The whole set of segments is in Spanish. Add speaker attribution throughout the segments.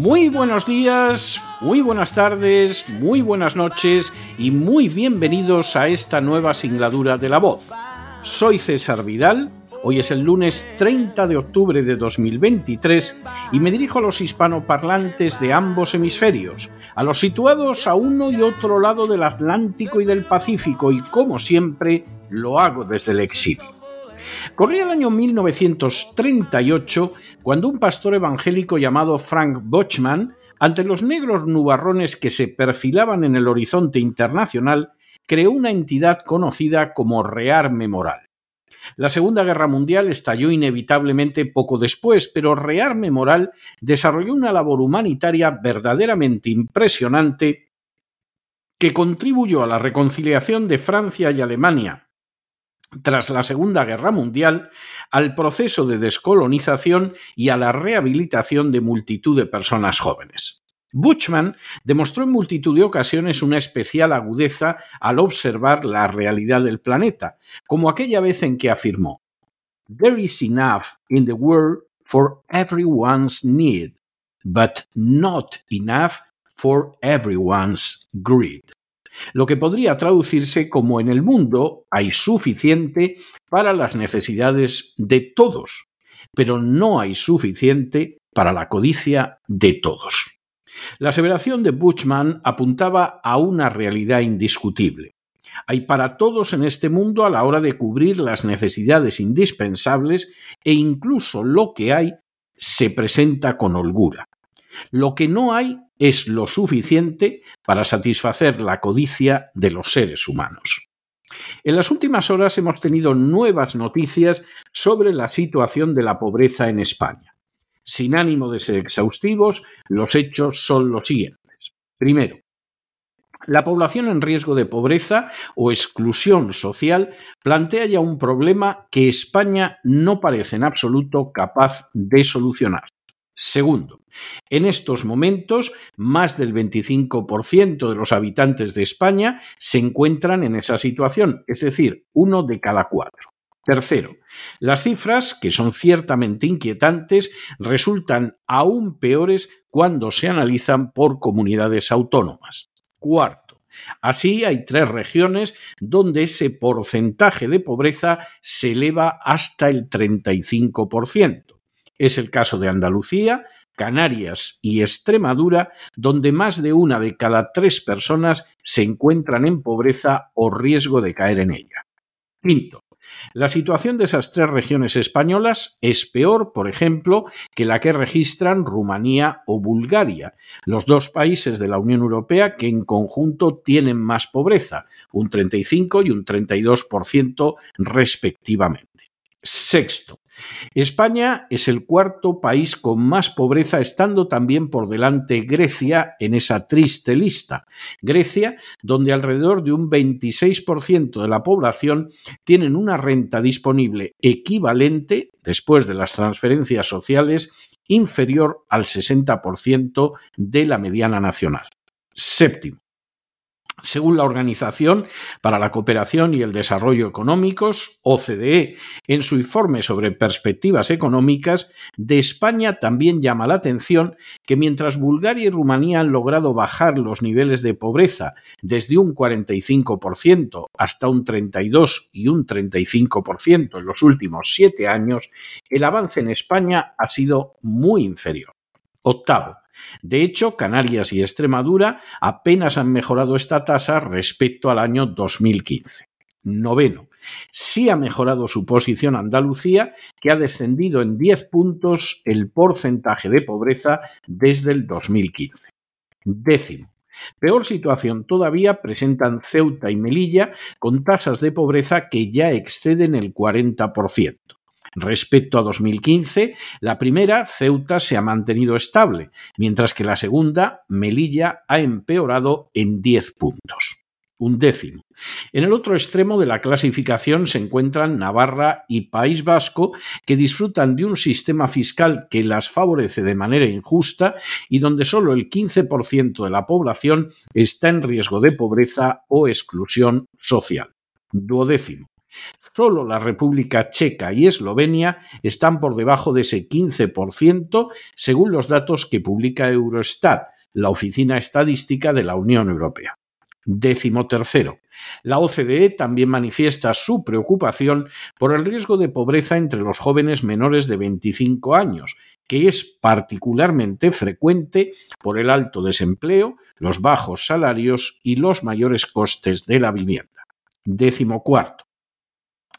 Speaker 1: Muy buenos días, muy buenas tardes, muy buenas noches y muy bienvenidos a esta nueva singladura de La Voz. Soy César Vidal, hoy es el lunes 30 de octubre de 2023 y me dirijo a los hispanoparlantes de ambos hemisferios, a los situados a uno y otro lado del Atlántico y del Pacífico y como siempre lo hago desde el exilio. Corría el año 1938 cuando un pastor evangélico llamado Frank Bochman, ante los negros nubarrones que se perfilaban en el horizonte internacional, creó una entidad conocida como Rearme Moral. La Segunda Guerra Mundial estalló inevitablemente poco después, pero Rearme Moral desarrolló una labor humanitaria verdaderamente impresionante que contribuyó a la reconciliación de Francia y Alemania tras la Segunda Guerra Mundial, al proceso de descolonización y a la rehabilitación de multitud de personas jóvenes. Buchman demostró en multitud de ocasiones una especial agudeza al observar la realidad del planeta, como aquella vez en que afirmó There is enough in the world for everyone's need, but not enough for everyone's greed lo que podría traducirse como en el mundo hay suficiente para las necesidades de todos, pero no hay suficiente para la codicia de todos. La aseveración de Buchman apuntaba a una realidad indiscutible. Hay para todos en este mundo a la hora de cubrir las necesidades indispensables e incluso lo que hay se presenta con holgura. Lo que no hay es lo suficiente para satisfacer la codicia de los seres humanos. En las últimas horas hemos tenido nuevas noticias sobre la situación de la pobreza en España. Sin ánimo de ser exhaustivos, los hechos son los siguientes. Primero, la población en riesgo de pobreza o exclusión social plantea ya un problema que España no parece en absoluto capaz de solucionar. Segundo, en estos momentos, más del 25% de los habitantes de España se encuentran en esa situación, es decir, uno de cada cuatro. Tercero, las cifras, que son ciertamente inquietantes, resultan aún peores cuando se analizan por comunidades autónomas. Cuarto, así hay tres regiones donde ese porcentaje de pobreza se eleva hasta el 35%. Es el caso de Andalucía, Canarias y Extremadura, donde más de una de cada tres personas se encuentran en pobreza o riesgo de caer en ella. Quinto, la situación de esas tres regiones españolas es peor, por ejemplo, que la que registran Rumanía o Bulgaria, los dos países de la Unión Europea que en conjunto tienen más pobreza, un 35 y un 32% respectivamente. Sexto, España es el cuarto país con más pobreza, estando también por delante Grecia en esa triste lista. Grecia, donde alrededor de un 26% de la población tienen una renta disponible equivalente, después de las transferencias sociales, inferior al 60% de la mediana nacional. Séptimo. Según la Organización para la Cooperación y el Desarrollo Económicos, OCDE, en su informe sobre perspectivas económicas, de España también llama la atención que mientras Bulgaria y Rumanía han logrado bajar los niveles de pobreza desde un 45% hasta un 32 y un 35% en los últimos siete años, el avance en España ha sido muy inferior. Octavo, De hecho, Canarias y Extremadura apenas han mejorado esta tasa respecto al año 2015. Noveno. Sí ha mejorado su posición Andalucía, que ha descendido en 10 puntos el porcentaje de pobreza desde el 2015. Décimo. Peor situación todavía presentan Ceuta y Melilla con tasas de pobreza que ya exceden el 40%. Respecto a 2015, la primera, Ceuta, se ha mantenido estable, mientras que la segunda, Melilla, ha empeorado en 10 puntos un décimo. En el otro extremo de la clasificación se encuentran Navarra y País Vasco, que disfrutan de un sistema fiscal que las favorece de manera injusta y donde solo el 15% de la población está en riesgo de pobreza o exclusión social. Duodécimo. Solo la República Checa y Eslovenia están por debajo de ese 15%, según los datos que publica Eurostat, la Oficina Estadística de la Unión Europea. Décimo tercero. La OCDE también manifiesta su preocupación por el riesgo de pobreza entre los jóvenes menores de 25 años, que es particularmente frecuente por el alto desempleo, los bajos salarios y los mayores costes de la vivienda. Décimo cuarto.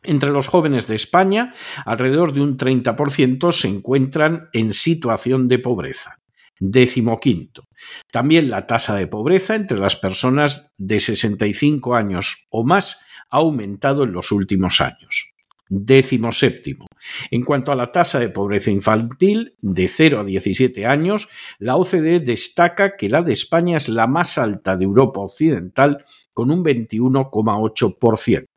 Speaker 1: Entre los jóvenes de España, alrededor de un 30% se encuentran en situación de pobreza. Décimo quinto. También la tasa de pobreza entre las personas de 65 años o más ha aumentado en los últimos años. Décimo séptimo. En cuanto a la tasa de pobreza infantil de 0 a 17 años, la OCDE destaca que la de España es la más alta de Europa Occidental con un 21,8%.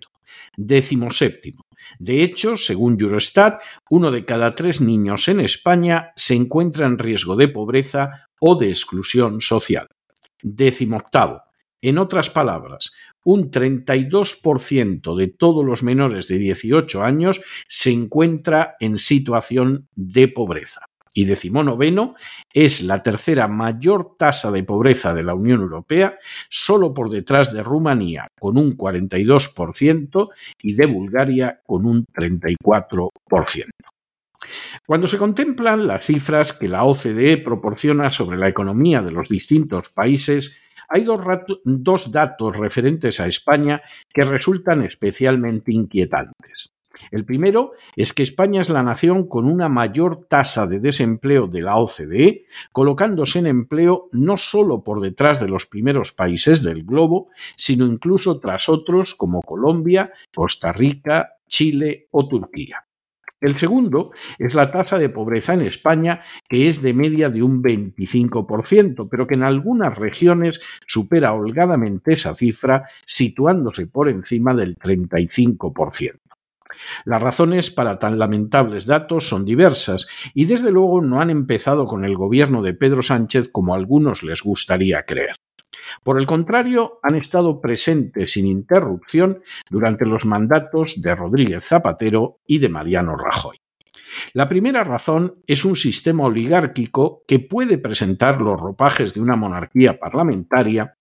Speaker 1: Décimo séptimo. De hecho, según Eurostat, uno de cada tres niños en España se encuentra en riesgo de pobreza o de exclusión social. Décimo octavo. En otras palabras, un 32% de todos los menores de 18 años se encuentra en situación de pobreza y decimonoveno, es la tercera mayor tasa de pobreza de la Unión Europea, solo por detrás de Rumanía con un 42% y de Bulgaria con un 34%. Cuando se contemplan las cifras que la OCDE proporciona sobre la economía de los distintos países, hay dos, dos, datos referentes a España que resultan especialmente inquietantes. El primero es que España es la nación con una mayor tasa de desempleo de la OCDE, colocándose en empleo no solo por detrás de los primeros países del globo, sino incluso tras otros como Colombia, Costa Rica, Chile o Turquía. El segundo es la tasa de pobreza en España, que es de media de un 25%, pero que en algunas regiones supera holgadamente esa cifra, situándose por encima del 35%. Las razones para tan lamentables datos son diversas y desde luego no han empezado con el gobierno de Pedro Sánchez como a algunos les gustaría creer. Por el contrario, han estado presentes sin interrupción durante los mandatos de Rodríguez Zapatero y de Mariano Rajoy. La primera razón es un sistema oligárquico que puede presentar los ropajes de una monarquía parlamentaria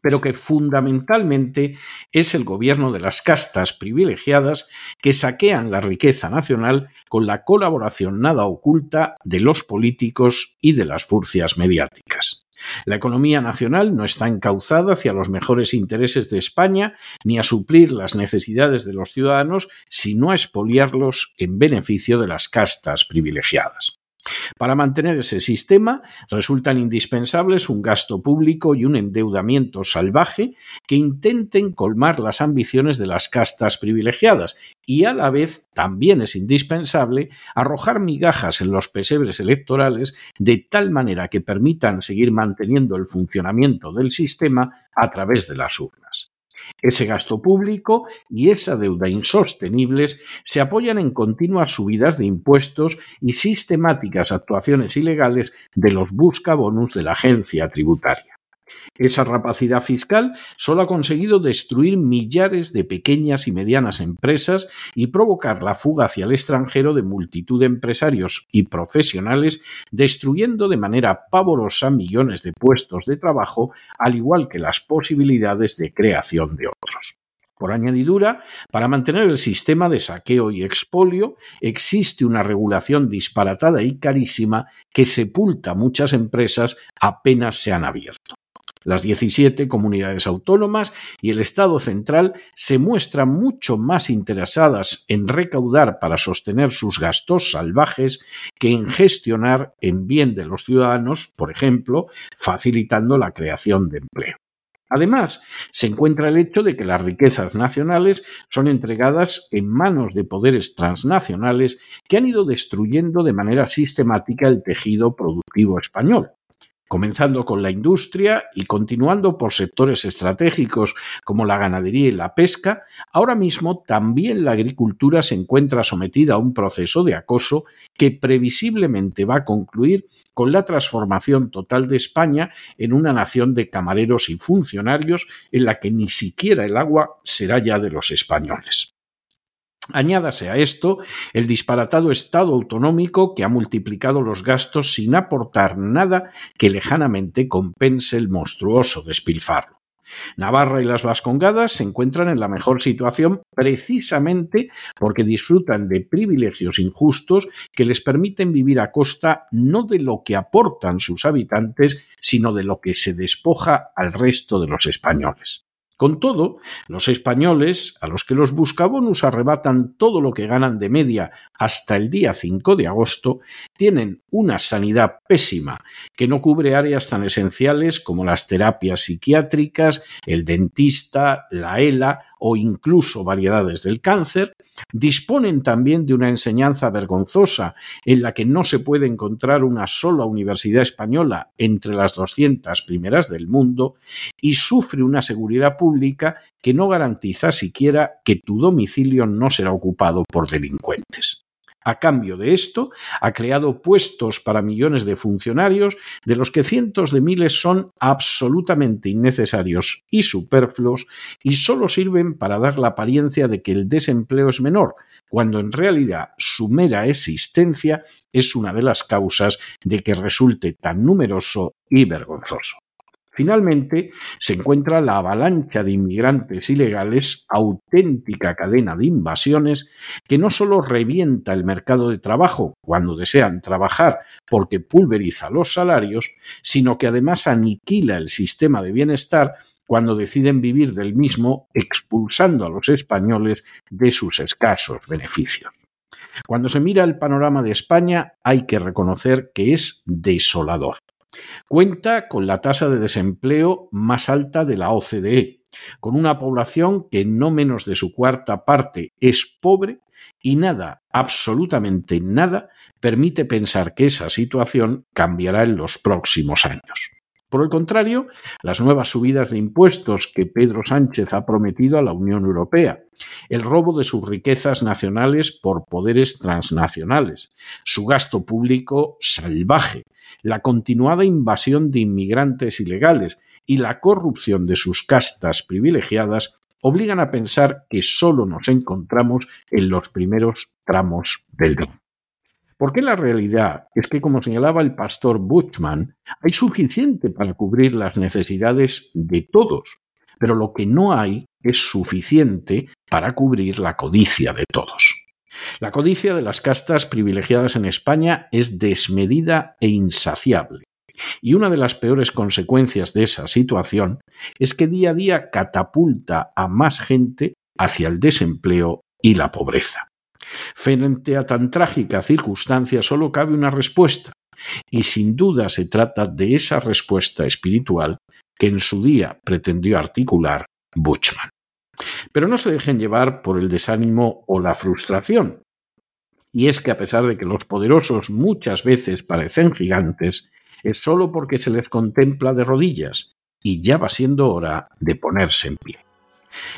Speaker 1: pero que fundamentalmente es el gobierno de las castas privilegiadas que saquean la riqueza nacional con la colaboración nada oculta de los políticos y de las furcias mediáticas. La economía nacional no está encauzada hacia los mejores intereses de España ni a suplir las necesidades de los ciudadanos, sino a expoliarlos en beneficio de las castas privilegiadas. Para mantener ese sistema resultan indispensables un gasto público y un endeudamiento salvaje que intenten colmar las ambiciones de las castas privilegiadas y a la vez también es indispensable arrojar migajas en los pesebres electorales de tal manera que permitan seguir manteniendo el funcionamiento del sistema a través de las urnas. Ese gasto público y esa deuda insostenibles se apoyan en continuas subidas de impuestos y sistemáticas actuaciones ilegales de los buscabonus de la agencia tributaria. Esa rapacidad fiscal solo ha conseguido destruir millares de pequeñas y medianas empresas y provocar la fuga hacia el extranjero de multitud de empresarios y profesionales, destruyendo de manera pavorosa millones de puestos de trabajo, al igual que las posibilidades de creación de otros. Por añadidura, para mantener el sistema de saqueo y expolio, existe una regulación disparatada y carísima que sepulta muchas empresas apenas se han abierto. Las 17 comunidades autónomas y el Estado central se muestran mucho más interesadas en recaudar para sostener sus gastos salvajes que en gestionar en bien de los ciudadanos, por ejemplo, facilitando la creación de empleo. Además, se encuentra el hecho de que las riquezas nacionales son entregadas en manos de poderes transnacionales que han ido destruyendo de manera sistemática el tejido productivo español comenzando con la industria y continuando por sectores estratégicos como la ganadería y la pesca, ahora mismo también la agricultura se encuentra sometida a un proceso de acoso que previsiblemente va a concluir con la transformación total de España en una nación de camareros y funcionarios en la que ni siquiera el agua será ya de los españoles. Añádase a esto el disparatado Estado autonómico que ha multiplicado los gastos sin aportar nada que lejanamente compense el monstruoso despilfarro. Navarra y las Vascongadas se encuentran en la mejor situación precisamente porque disfrutan de privilegios injustos que les permiten vivir a costa no de lo que aportan sus habitantes, sino de lo que se despoja al resto de los españoles. Con todo, los españoles, a los que los buscabonus arrebatan todo lo que ganan de media hasta el día 5 de agosto, tienen una sanidad pésima que no cubre áreas tan esenciales como las terapias psiquiátricas, el dentista, la ELA o incluso variedades del cáncer, disponen también de una enseñanza vergonzosa en la que no se puede encontrar una sola universidad española entre las 200 primeras del mundo y sufre una seguridad pública que no garantiza siquiera que tu domicilio no será ocupado por delincuentes. A cambio de esto, ha creado puestos para millones de funcionarios, de los que cientos de miles son absolutamente innecesarios y superfluos y solo sirven para dar la apariencia de que el desempleo es menor, cuando en realidad su mera existencia es una de las causas de que resulte tan numeroso y vergonzoso. Finalmente, se encuentra la avalancha de inmigrantes ilegales, auténtica cadena de invasiones, que no solo revienta el mercado de trabajo cuando desean trabajar porque pulveriza los salarios, sino que además aniquila el sistema de bienestar cuando deciden vivir del mismo, expulsando a los españoles de sus escasos beneficios. Cuando se mira el panorama de España, hay que reconocer que es desolador. Cuenta con la tasa de desempleo más alta de la OCDE, con una población que no menos de su cuarta parte es pobre y nada, absolutamente nada, permite pensar que esa situación cambiará en los próximos años. Por el contrario, las nuevas subidas de impuestos que Pedro Sánchez ha prometido a la Unión Europea, el robo de sus riquezas nacionales por poderes transnacionales, su gasto público salvaje, la continuada invasión de inmigrantes ilegales y la corrupción de sus castas privilegiadas obligan a pensar que solo nos encontramos en los primeros tramos del dron. Porque la realidad es que, como señalaba el pastor Buchman, hay suficiente para cubrir las necesidades de todos, pero lo que no hay es suficiente para cubrir la codicia de todos. La codicia de las castas privilegiadas en España es desmedida e insaciable. Y una de las peores consecuencias de esa situación es que día a día catapulta a más gente hacia el desempleo y la pobreza. Frente a tan trágica circunstancia solo cabe una respuesta, y sin duda se trata de esa respuesta espiritual que en su día pretendió articular Buchman. Pero no se dejen llevar por el desánimo o la frustración. Y es que a pesar de que los poderosos muchas veces parecen gigantes, es solo porque se les contempla de rodillas, y ya va siendo hora de ponerse en pie.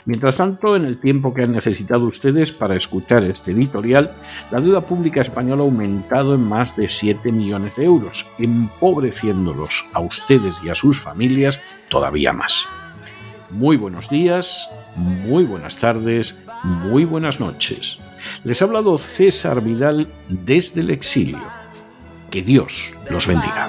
Speaker 1: Mientras tanto, en el tiempo que han necesitado ustedes para escuchar este editorial, la deuda pública española ha aumentado en más de 7 millones de euros, empobreciéndolos a ustedes y a sus familias todavía más. Muy buenos días, muy buenas tardes, muy buenas noches. Les ha hablado César Vidal desde el exilio. Que Dios los bendiga.